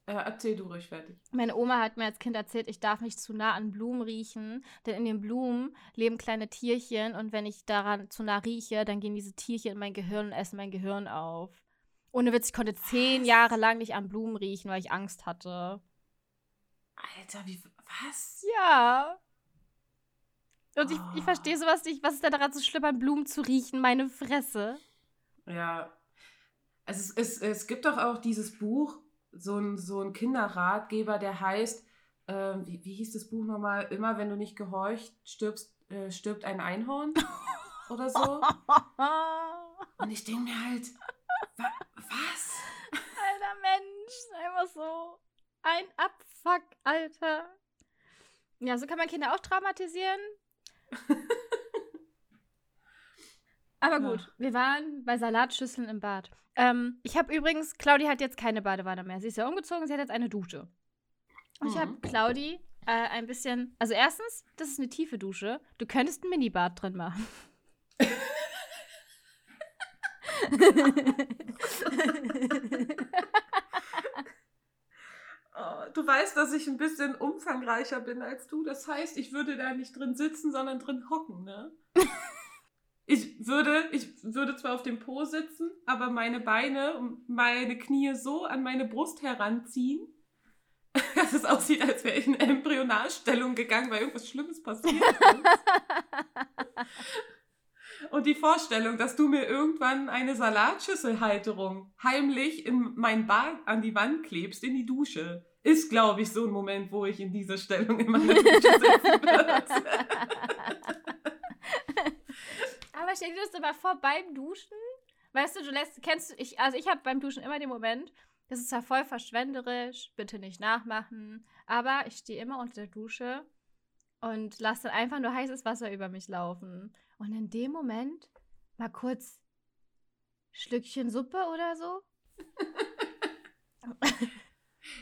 äh, erzähl du ruhig fertig. meine Oma hat mir als Kind erzählt, ich darf nicht zu nah an Blumen riechen, denn in den Blumen leben kleine Tierchen und wenn ich daran zu nah rieche, dann gehen diese Tierchen in mein Gehirn und essen mein Gehirn auf. Ohne Witz, ich konnte zehn Jahre lang nicht an Blumen riechen, weil ich Angst hatte. Alter, wie. Was? Ja. Und ich, ich Oh. verstehe sowas nicht. Was ist denn daran so schlimm, an Blumen zu riechen? Meine Fresse. Ja. Also es, es, es gibt doch auch dieses Buch, so ein, so ein Kinderratgeber, der heißt, ähm, wie, wie hieß das Buch nochmal? Immer wenn du nicht gehorcht, stirbst, äh, stirbt ein Einhorn oder so. Und ich denke mir halt, wa was? Alter Mensch. Einfach so ein Abfuck, Alter. Ja, so kann man Kinder auch traumatisieren. Aber gut, Ja. wir waren bei Salatschüsseln im Bad. Ähm, ich habe übrigens, Claudi hat jetzt keine Badewanne mehr. Sie ist ja umgezogen, sie hat jetzt eine Dusche. Und ich Mhm. habe Claudi äh, ein bisschen, also erstens, das ist eine tiefe Dusche. Du könntest ein Minibad drin machen. Oh, du weißt, dass ich ein bisschen umfangreicher bin als du. Das heißt, ich würde da nicht drin sitzen, sondern drin hocken, ne? Ich würde, ich würde zwar auf dem Po sitzen, aber meine Beine und meine Knie so an meine Brust heranziehen, dass es aussieht, als wäre ich in Embryonalstellung gegangen, weil irgendwas Schlimmes passiert ist. Und die Vorstellung, dass du mir irgendwann eine Salatschüsselhalterung heimlich in mein Bad an die Wand klebst, in die Dusche, ist, glaube ich, so ein Moment, wo ich in dieser Stellung in meiner Dusche sitzen würde. Aber stell dir das aber vor, beim Duschen, weißt du, du lässt, kennst du, ich, also ich habe beim Duschen immer den Moment, das ist zwar voll verschwenderisch, bitte nicht nachmachen, aber ich stehe immer unter der Dusche und lasse dann einfach nur heißes Wasser über mich laufen. Und in dem Moment mal kurz Schlückchen Suppe oder so.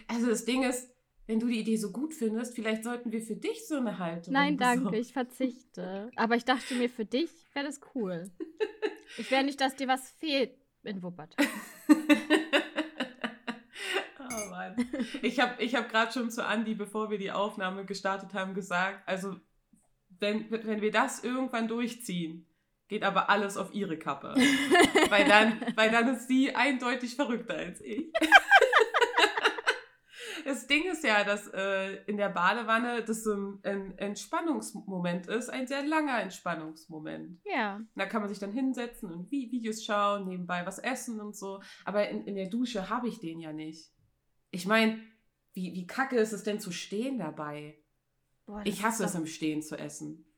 Also das Ding ist, wenn du die Idee so gut findest, vielleicht sollten wir für dich so eine Haltung. Nein, danke, ich verzichte. Aber ich dachte mir, für dich wäre das cool. Ich wäre nicht, dass dir was fehlt in Wuppertal. oh Mann. Ich habe ich hab gerade schon zu Andi, bevor wir die Aufnahme gestartet haben, gesagt, also wenn, wenn wir das irgendwann durchziehen, geht aber alles auf ihre Kappe. weil, dann, weil dann ist sie eindeutig verrückter als ich. Das Ding ist ja, dass äh, in der Badewanne das so ein, ein, Entspannungsmoment ist, ein sehr langer Entspannungsmoment. Ja. Da kann man sich dann hinsetzen und Videos schauen, nebenbei was essen und so. Aber in, in der Dusche habe ich den ja nicht. Ich meine, wie, wie kacke ist es denn zu stehen dabei? Boah, ich hasse es im Stehen zu essen.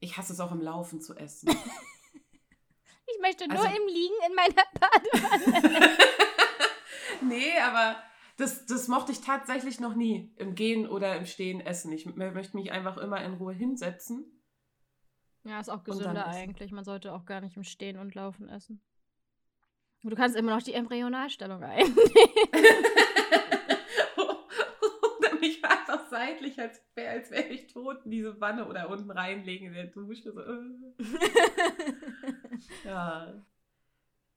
Ich hasse es auch im Laufen zu essen. ich möchte nur also, im Liegen in meiner Badewanne. nee, aber das, das mochte ich tatsächlich noch nie. Im Gehen oder im Stehen essen. Ich möchte mich einfach immer in Ruhe hinsetzen. Ja, ist auch gesünder eigentlich. Man sollte auch gar nicht im Stehen und Laufen essen. Du kannst immer noch die Embryonalstellung einnehmen. seitlich, als wäre als wär ich tot in diese Wanne oder unten reinlegen in der Dusche. So. Äh. ja.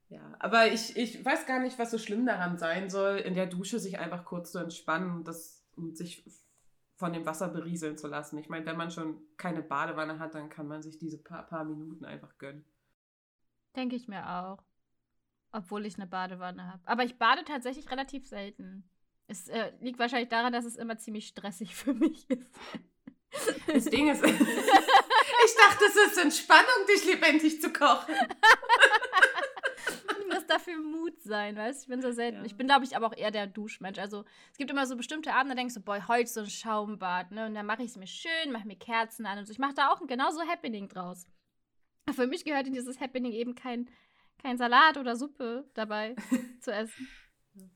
Ja, aber ich, ich weiß gar nicht, was so schlimm daran sein soll, in der Dusche sich einfach kurz zu entspannen und, das, und sich von dem Wasser berieseln zu lassen. Ich meine, wenn man schon keine Badewanne hat, dann kann man sich diese paar, paar Minuten einfach gönnen. Denke ich mir auch. Obwohl ich eine Badewanne habe. Aber ich bade tatsächlich relativ selten. Es äh, liegt wahrscheinlich daran, dass es immer ziemlich stressig für mich ist. Das Ding ist, ich dachte, es ist Entspannung, dich lebendig zu kochen. Muss dafür Mut sein, weißt du? Ich bin so selten. Ja. Ich bin, glaube ich, aber auch eher der Duschmensch. Also, es gibt immer so bestimmte Abende, da denkst du, boah, heute so ein Schaumbad, ne? Und dann mache ich es mir schön, mache mir Kerzen an und so. Ich mache da auch ein genauso Happening draus. Für mich gehört in dieses Happening eben kein, kein Salat oder Suppe dabei zu essen.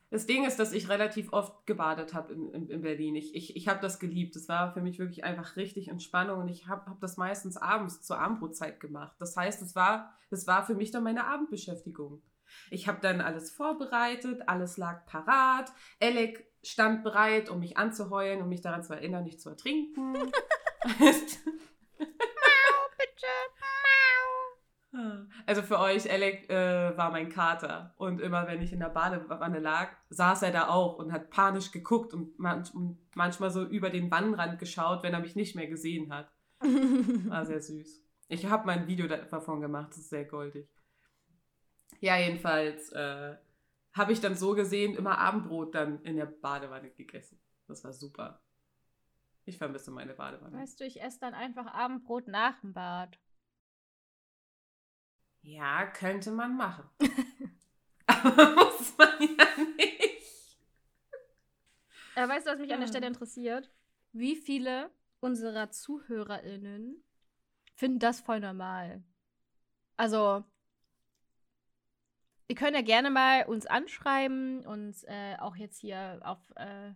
Das Ding ist, dass ich relativ oft gebadet habe in, in, in, Berlin. Ich, ich, ich habe das geliebt. Das war für mich wirklich einfach richtig Entspannung und ich habe hab das meistens abends zur Abendbrotzeit gemacht. Das heißt, es war, das war für mich dann meine Abendbeschäftigung. Ich habe dann alles vorbereitet, alles lag parat. Alec stand bereit, um mich anzuheulen, um mich daran zu erinnern, nicht zu ertrinken. Mau, bitte. Also für euch, Alec äh, war mein Kater. Und immer wenn ich in der Badewanne lag, saß er da auch und hat panisch geguckt und, manch, manchmal so über den Wannenrand geschaut, wenn er mich nicht mehr gesehen hat. War sehr süß. Ich habe mal ein Video davon gemacht, das ist sehr goldig. Ja, jedenfalls äh, habe ich dann so gesehen immer Abendbrot dann in der Badewanne gegessen. Das war super. Ich vermisse meine Badewanne. Weißt du, ich esse dann einfach Abendbrot nach dem Bad. Ja, könnte man machen. Aber muss man ja nicht. Äh, weißt du, was mich an der Stelle interessiert? Wie viele unserer ZuhörerInnen finden das voll normal? Also, ihr könnt ja gerne mal uns anschreiben und äh, auch jetzt hier auf äh,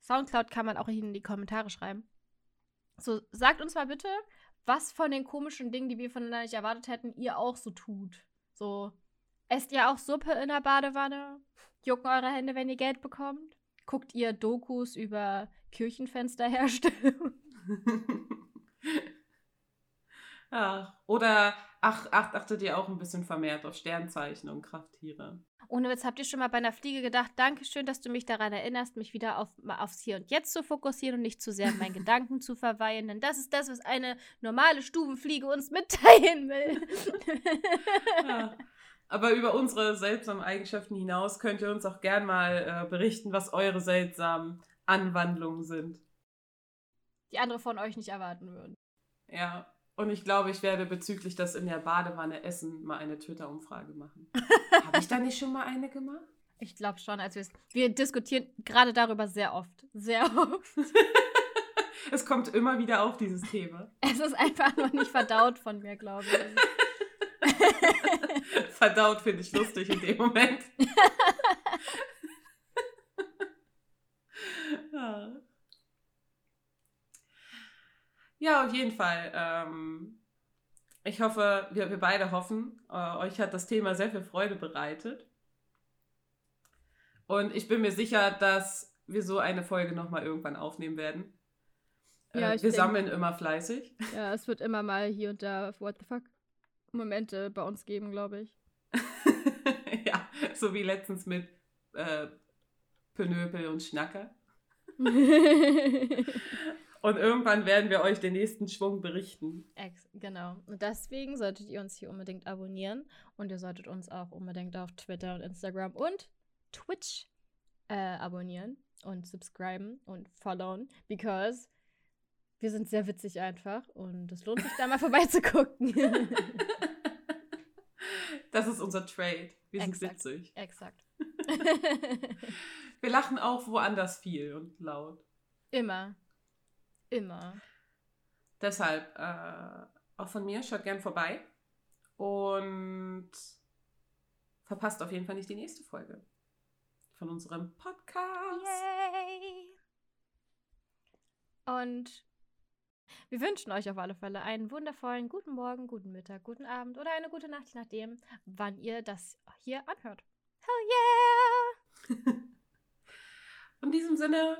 Soundcloud kann man auch in die Kommentare schreiben. So, sagt uns mal bitte, was von den komischen Dingen, die wir voneinander nicht erwartet hätten, ihr auch so tut. So, esst ihr auch Suppe in der Badewanne? Jucken eure Hände, wenn ihr Geld bekommt? Guckt ihr Dokus über Kirchenfensterherstellung? Ach, oder ach, ach, achtet ihr auch ein bisschen vermehrt auf Sternzeichen und Krafttiere? Ohne Witz, habt ihr schon mal bei einer Fliege gedacht, Dankeschön, dass du mich daran erinnerst, mich wieder auf, aufs Hier und Jetzt zu fokussieren und nicht zu sehr in meinen Gedanken zu verweilen, denn das ist das, was eine normale Stubenfliege uns mitteilen will. Ja. Aber über unsere seltsamen Eigenschaften hinaus könnt ihr uns auch gern mal äh, berichten, was eure seltsamen Anwandlungen sind. Die andere von euch nicht erwarten würden. Ja, und ich glaube, ich werde bezüglich das in der Badewanne essen mal eine Twitter-Umfrage machen. Habe ich da nicht schon mal eine gemacht? Ich glaube schon, als wir wir diskutieren gerade darüber sehr oft. Sehr oft. es kommt immer wieder auf dieses Thema. Es ist einfach noch nicht verdaut von mir, glaube ich. Verdaut finde ich lustig in dem Moment. ja. Ja, auf jeden Fall. Ähm, ich hoffe, wir, wir beide hoffen, äh, euch hat das Thema sehr viel Freude bereitet. Und ich bin mir sicher, dass wir so eine Folge nochmal irgendwann aufnehmen werden. Äh, Ja, wir denk- sammeln immer fleißig. Ja, es wird immer mal hier und da What the fuck Momente bei uns geben, glaube ich. ja, so wie letztens mit äh, Penöpel und Schnacker. Und irgendwann werden wir euch den nächsten Schwung berichten. Ex genau. Und deswegen solltet ihr uns hier unbedingt abonnieren. Und ihr solltet uns auch unbedingt auf Twitter und Instagram und Twitch äh, abonnieren und subscriben und followen, because wir sind sehr witzig einfach und es lohnt sich da mal vorbeizugucken. Das ist unser Trade. Wir sind Exakt. witzig. Exakt. Wir lachen auch woanders viel und laut. Immer. Immer. Deshalb, äh, auch von mir, schaut gern vorbei. Und verpasst auf jeden Fall nicht die nächste Folge von unserem Podcast. Yay! Und wir wünschen euch auf alle Fälle einen wundervollen guten Morgen, guten Mittag, guten Abend oder eine gute Nacht, je nachdem, wann ihr das hier anhört. Hell yeah! In diesem Sinne,